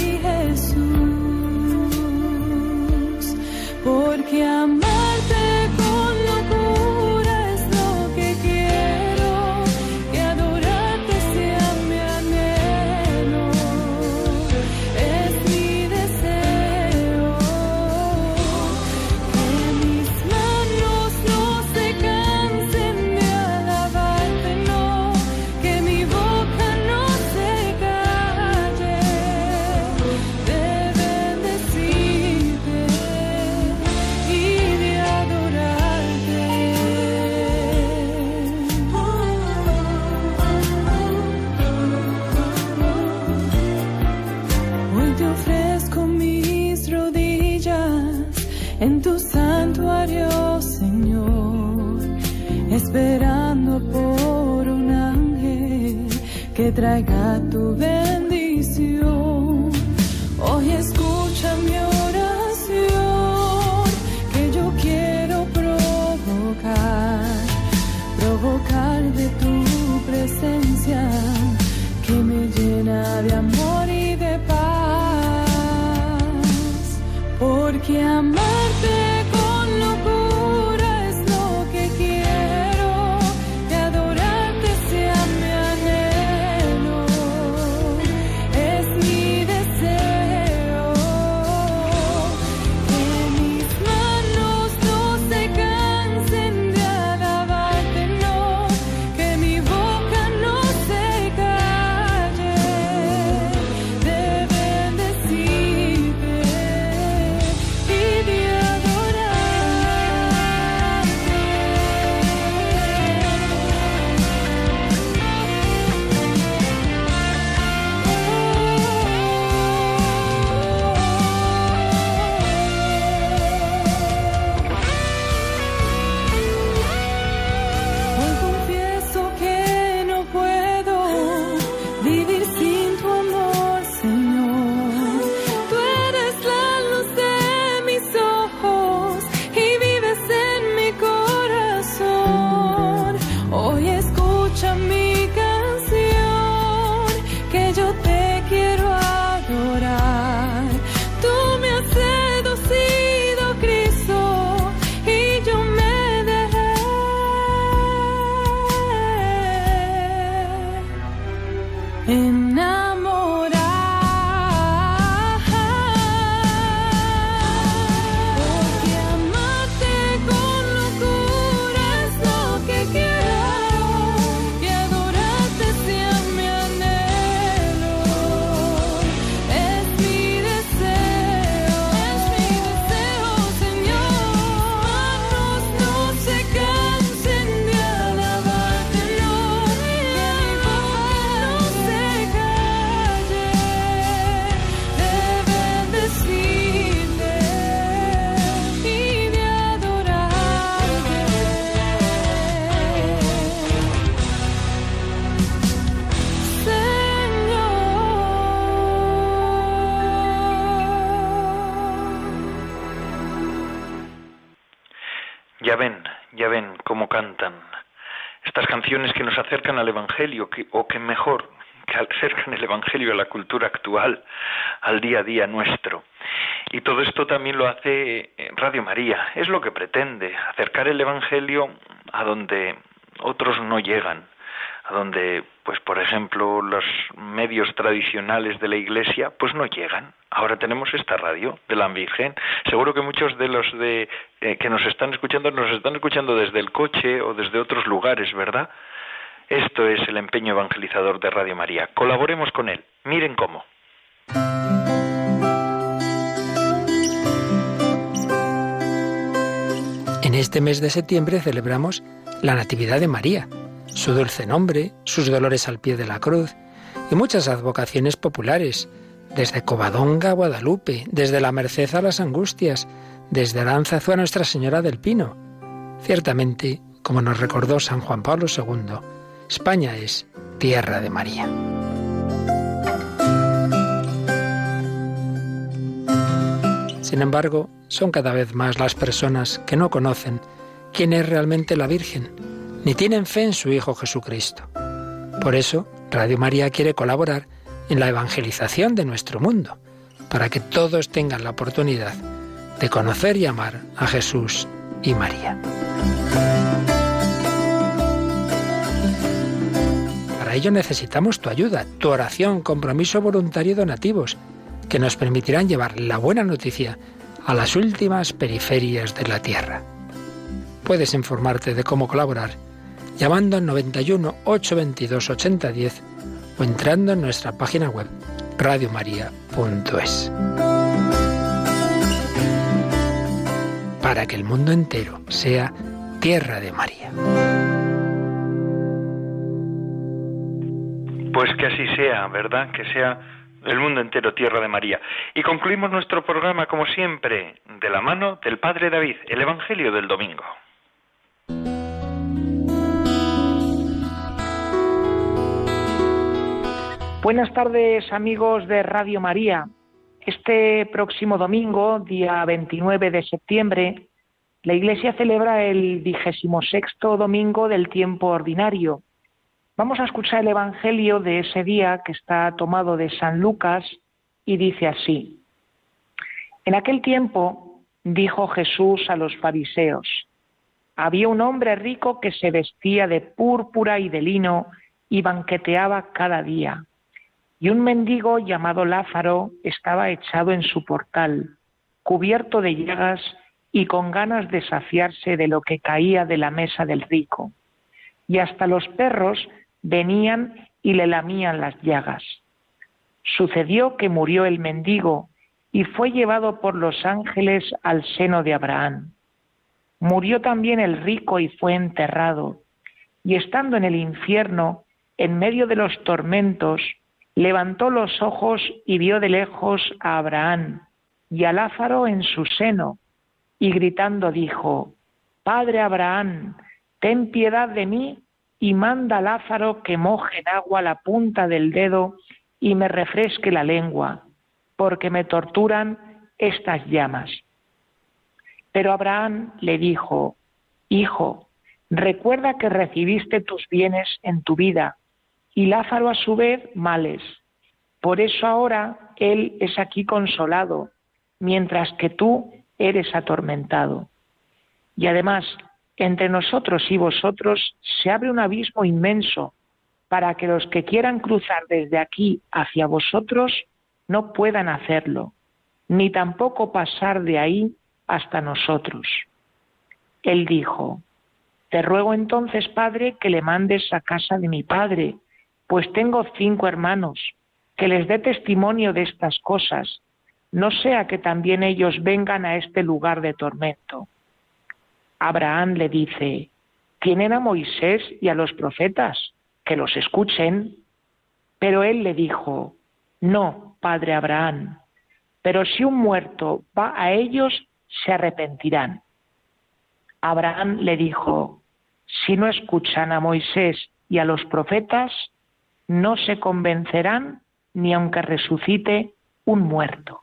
traiga tu bendición. Hoy escucha mi oración que yo quiero provocar, provocar de tu presencia que me llena de amor que nos acercan al Evangelio, o que mejor, que acercan el Evangelio a la cultura actual, al día a día nuestro. Y todo esto también lo hace Radio María, es lo que pretende, acercar el Evangelio a donde otros no llegan, a donde, pues por ejemplo, los medios tradicionales de la Iglesia, pues no llegan. Ahora tenemos esta radio de la Virgen. Seguro que muchos de los de eh, que nos están escuchando nos están escuchando desde el coche o desde otros lugares, ¿verdad? Esto es el empeño evangelizador de Radio María. Colaboremos con él. Miren cómo. En este mes de septiembre celebramos la Natividad de María, su dulce nombre, sus dolores al pie de la cruz y muchas advocaciones populares, desde Covadonga a Guadalupe, desde la Merced a las Angustias, desde Aranzazu a Nuestra Señora del Pino. Ciertamente, como nos recordó San Juan Pablo II, España es tierra de María. Sin embargo, son cada vez más las personas que no conocen quién es realmente la Virgen, ni tienen fe en su Hijo Jesucristo. Por eso, Radio María quiere colaborar en la evangelización de nuestro mundo, para que todos tengan la oportunidad de conocer y amar a Jesús y María. Para ello necesitamos tu ayuda, tu oración, compromiso voluntario y donativos, que nos permitirán llevar la buena noticia a las últimas periferias de la tierra. Puedes informarte de cómo colaborar llamando al 91 822 8010 o entrando en nuestra página web radiomaria.es. Para que el mundo entero sea tierra de María. Pues que así sea, ¿verdad? Que sea el mundo entero tierra de María. Y concluimos nuestro programa, como siempre, de la mano del Padre David, el Evangelio del Domingo. Buenas tardes amigos de Radio María. Este próximo domingo, día 29 de septiembre, la Iglesia celebra el vigésimo sexto domingo del tiempo ordinario. Vamos a escuchar el Evangelio de ese día que está tomado de San Lucas y dice así. En aquel tiempo dijo Jesús a los fariseos, había un hombre rico que se vestía de púrpura y de lino y banqueteaba cada día y un mendigo llamado Lázaro estaba echado en su portal, cubierto de llagas y con ganas de saciarse de lo que caía de la mesa del rico. Y hasta los perros venían y le lamían las llagas. Sucedió que murió el mendigo y fue llevado por los ángeles al seno de Abraham. Murió también el rico y fue enterrado. Y estando en el infierno, en medio de los tormentos, levantó los ojos y vio de lejos a Abraham y a Lázaro en su seno, y gritando dijo, Padre Abraham, ten piedad de mí y manda a Lázaro que moje en agua la punta del dedo y me refresque la lengua, porque me torturan estas llamas. Pero Abraham le dijo, Hijo, recuerda que recibiste tus bienes en tu vida y Lázaro a su vez males. Por eso ahora él es aquí consolado, mientras que tú eres atormentado. Y además, entre nosotros y vosotros se abre un abismo inmenso para que los que quieran cruzar desde aquí hacia vosotros no puedan hacerlo, ni tampoco pasar de ahí hasta nosotros. Él dijo, Te ruego entonces, Padre, que le mandes a casa de mi Padre, pues tengo cinco hermanos, que les dé testimonio de estas cosas, no sea que también ellos vengan a este lugar de tormento. Abraham le dice, tienen a Moisés y a los profetas, que los escuchen. Pero él le dijo, no, padre Abraham, pero si un muerto va a ellos, se arrepentirán. Abraham le dijo, si no escuchan a Moisés y a los profetas, no se convencerán ni aunque resucite un muerto.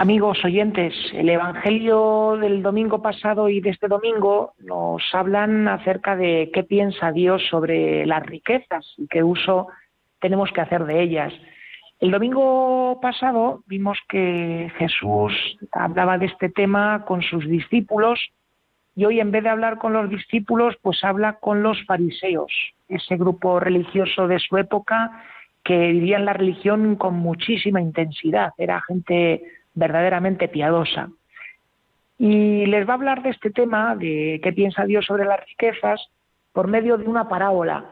Amigos oyentes, el Evangelio del domingo pasado y de este domingo nos hablan acerca de qué piensa Dios sobre las riquezas y qué uso tenemos que hacer de ellas. El domingo pasado vimos que Jesús hablaba de este tema con sus discípulos y hoy en vez de hablar con los discípulos, pues habla con los fariseos, ese grupo religioso de su época que vivían la religión con muchísima intensidad, era gente verdaderamente piadosa. Y les va a hablar de este tema, de qué piensa Dios sobre las riquezas, por medio de una parábola.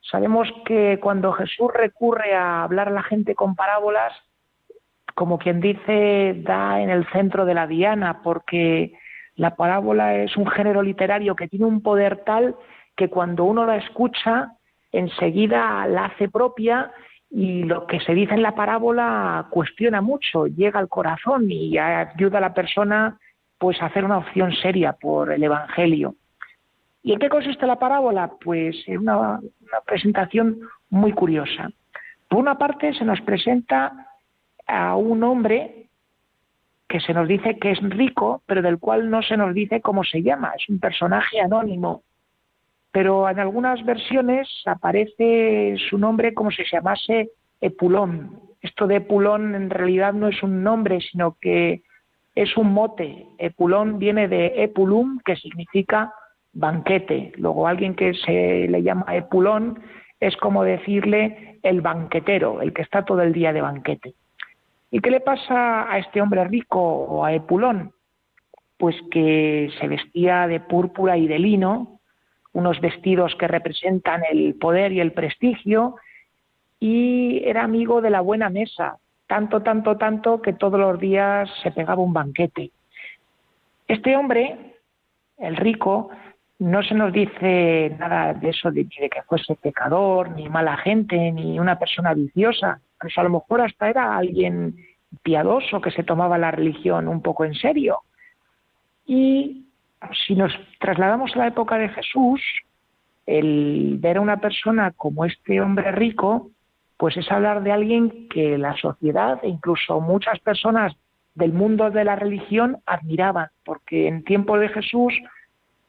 Sabemos que cuando Jesús recurre a hablar a la gente con parábolas, como quien dice, da en el centro de la diana, porque la parábola es un género literario que tiene un poder tal que cuando uno la escucha, enseguida la hace propia y lo que se dice en la parábola cuestiona mucho, llega al corazón y ayuda a la persona pues a hacer una opción seria por el Evangelio. ¿Y en qué consiste la parábola? Pues en una, una presentación muy curiosa. Por una parte se nos presenta a un hombre que se nos dice que es rico, pero del cual no se nos dice cómo se llama, es un personaje anónimo pero en algunas versiones aparece su nombre como si se llamase Epulón. Esto de Epulón en realidad no es un nombre, sino que es un mote. Epulón viene de Epulum, que significa banquete. Luego alguien que se le llama Epulón es como decirle el banquetero, el que está todo el día de banquete. ¿Y qué le pasa a este hombre rico o a Epulón? Pues que se vestía de púrpura y de lino, unos vestidos que representan el poder y el prestigio, y era amigo de la buena mesa, tanto, tanto, tanto que todos los días se pegaba un banquete. Este hombre, el rico, no se nos dice nada de eso de, que fuese pecador, ni mala gente, ni una persona viciosa. A lo mejor hasta era alguien piadoso que se tomaba la religión un poco en serio. Y si nos trasladamos a la época de Jesús, el ver a una persona como este hombre rico, pues es hablar de alguien que la sociedad e incluso muchas personas del mundo de la religión admiraban, porque en tiempo de Jesús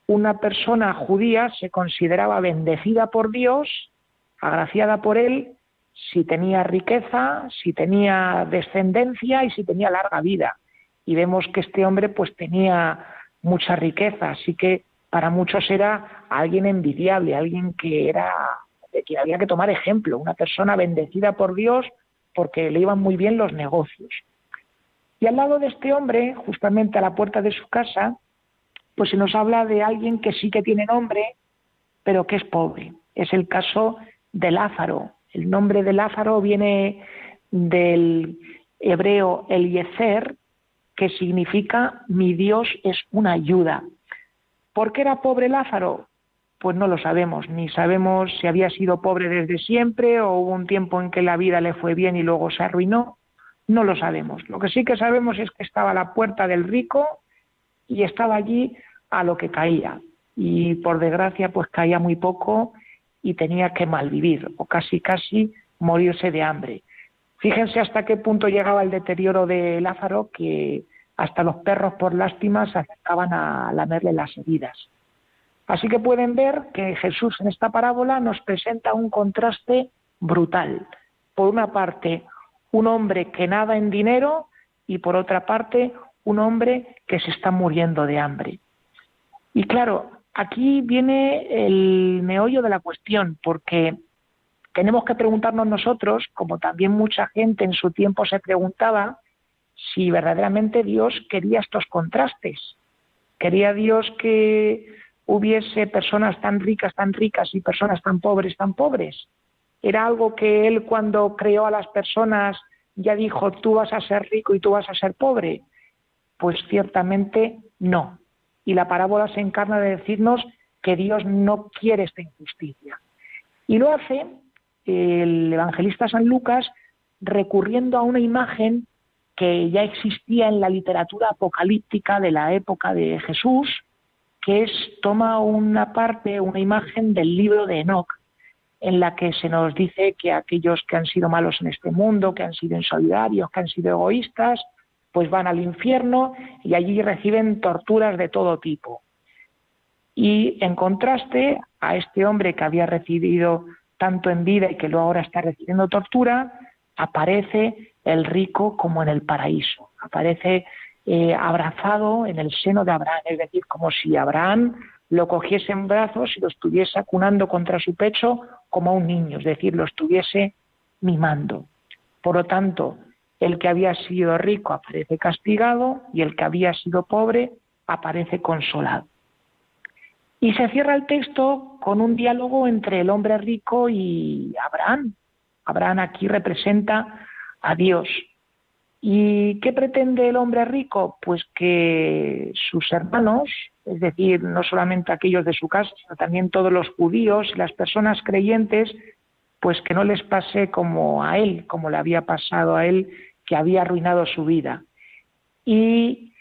una persona judía se consideraba bendecida por Dios, agraciada por él, si tenía riqueza, si tenía descendencia y si tenía larga vida. Y vemos que este hombre pues tenía mucha riqueza, así que para muchos era alguien envidiable, alguien que era que había que tomar ejemplo, una persona bendecida por Dios porque le iban muy bien los negocios. Y al lado de este hombre, justamente a la puerta de su casa, pues se nos habla de alguien que sí que tiene nombre, pero que es pobre. Es el caso de Lázaro. El nombre de Lázaro viene del hebreo Eliezer, que significa mi Dios es una ayuda. ¿Por qué era pobre Lázaro? Pues no lo sabemos, ni sabemos si había sido pobre desde siempre o hubo un tiempo en que la vida le fue bien y luego se arruinó. No lo sabemos. Lo que sí que sabemos es que estaba a la puerta del rico y estaba allí a lo que caía. Y por desgracia, pues caía muy poco y tenía que malvivir o casi casi morirse de hambre. Fíjense hasta qué punto llegaba el deterioro de Lázaro que hasta los perros por lástima se acercaban a lamerle las heridas. Así que pueden ver que Jesús en esta parábola nos presenta un contraste brutal. Por una parte, un hombre que nada en dinero y por otra parte, un hombre que se está muriendo de hambre. Y claro, aquí viene el meollo de la cuestión, porque tenemos que preguntarnos nosotros, como también mucha gente en su tiempo se preguntaba, si verdaderamente Dios quería estos contrastes. Quería Dios que hubiese personas tan ricas, tan ricas y personas tan pobres, tan pobres. Era algo que Él cuando creó a las personas ya dijo, tú vas a ser rico y tú vas a ser pobre. Pues ciertamente no. Y la parábola se encarna de decirnos que Dios no quiere esta injusticia. Y lo hace el evangelista San Lucas recurriendo a una imagen que ya existía en la literatura apocalíptica de la época de Jesús, que es toma una parte, una imagen del libro de Enoch, en la que se nos dice que aquellos que han sido malos en este mundo, que han sido insolidarios, que han sido egoístas, pues van al infierno y allí reciben torturas de todo tipo. Y en contraste a este hombre que había recibido tanto en vida y que luego ahora está recibiendo tortura, aparece el rico como en el paraíso, aparece eh, abrazado en el seno de Abraham, es decir, como si Abraham lo cogiese en brazos y lo estuviese acunando contra su pecho como a un niño, es decir, lo estuviese mimando. Por lo tanto, el que había sido rico aparece castigado y el que había sido pobre aparece consolado. Y se cierra el texto con un diálogo entre el hombre rico y Abraham. Abraham aquí representa a Dios. ¿Y qué pretende el hombre rico? Pues que sus hermanos, es decir, no solamente aquellos de su casa, sino también todos los judíos y las personas creyentes, pues que no les pase como a él, como le había pasado a él, que había arruinado su vida. Y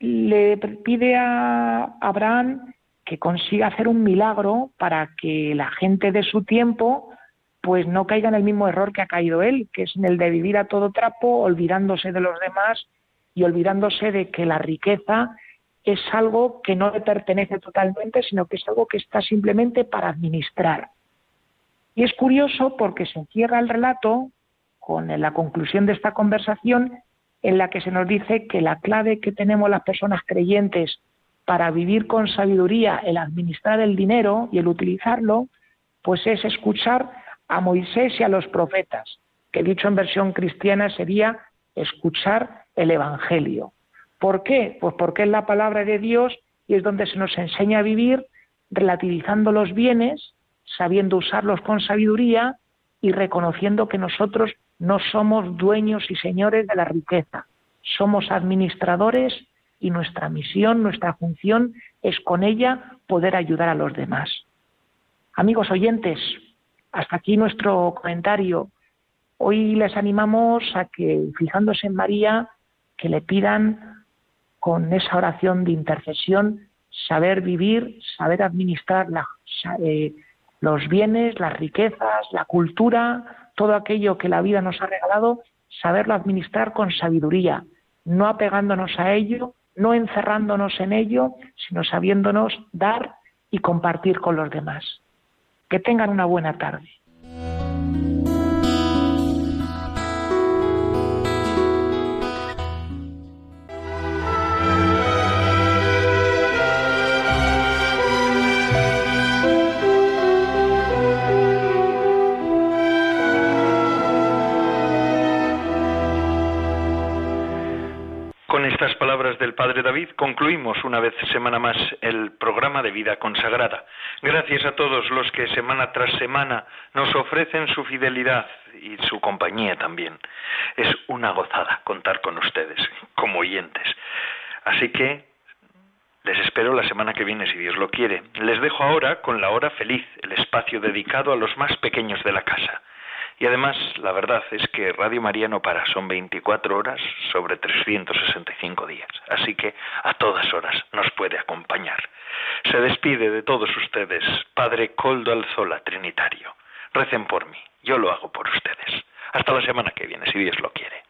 le pide a Abraham que consiga hacer un milagro para que la gente de su tiempo pues no caiga en el mismo error que ha caído él, que es en el de vivir a todo trapo, olvidándose de los demás y olvidándose de que la riqueza es algo que no le pertenece totalmente, sino que es algo que está simplemente para administrar. Y es curioso porque se encierra el relato con la conclusión de esta conversación en la que se nos dice que la clave que tenemos las personas creyentes para vivir con sabiduría el administrar el dinero y el utilizarlo, pues es escuchar a Moisés y a los profetas, que dicho en versión cristiana sería escuchar el Evangelio. ¿Por qué? Pues porque es la palabra de Dios y es donde se nos enseña a vivir relativizando los bienes, sabiendo usarlos con sabiduría y reconociendo que nosotros no somos dueños y señores de la riqueza, somos administradores y nuestra misión, nuestra función es con ella poder ayudar a los demás. Amigos oyentes, hasta aquí nuestro comentario. Hoy les animamos a que, fijándose en María, que le pidan con esa oración de intercesión saber vivir, saber administrar eh, los bienes, las riquezas, la cultura, todo aquello que la vida nos ha regalado, saberlo administrar con sabiduría, no apegándonos a ello, no encerrándonos en ello, sino sabiéndonos dar y compartir con los demás. Que tengan una buena tarde. Estas palabras del Padre David concluimos una vez semana más el programa de vida consagrada. Gracias a todos los que semana tras semana nos ofrecen su fidelidad y su compañía también. Es una gozada contar con ustedes como oyentes. Así que les espero la semana que viene si Dios lo quiere. Les dejo ahora con la hora feliz, el espacio dedicado a los más pequeños de la casa. Y además, la verdad es que Radio María no para, son 24 horas sobre 365 días. Así que a todas horas nos puede acompañar. Se despide de todos ustedes, Padre Coldo Alzola, Trinitario. Recen por mí, yo lo hago por ustedes. Hasta la semana que viene, si Dios lo quiere.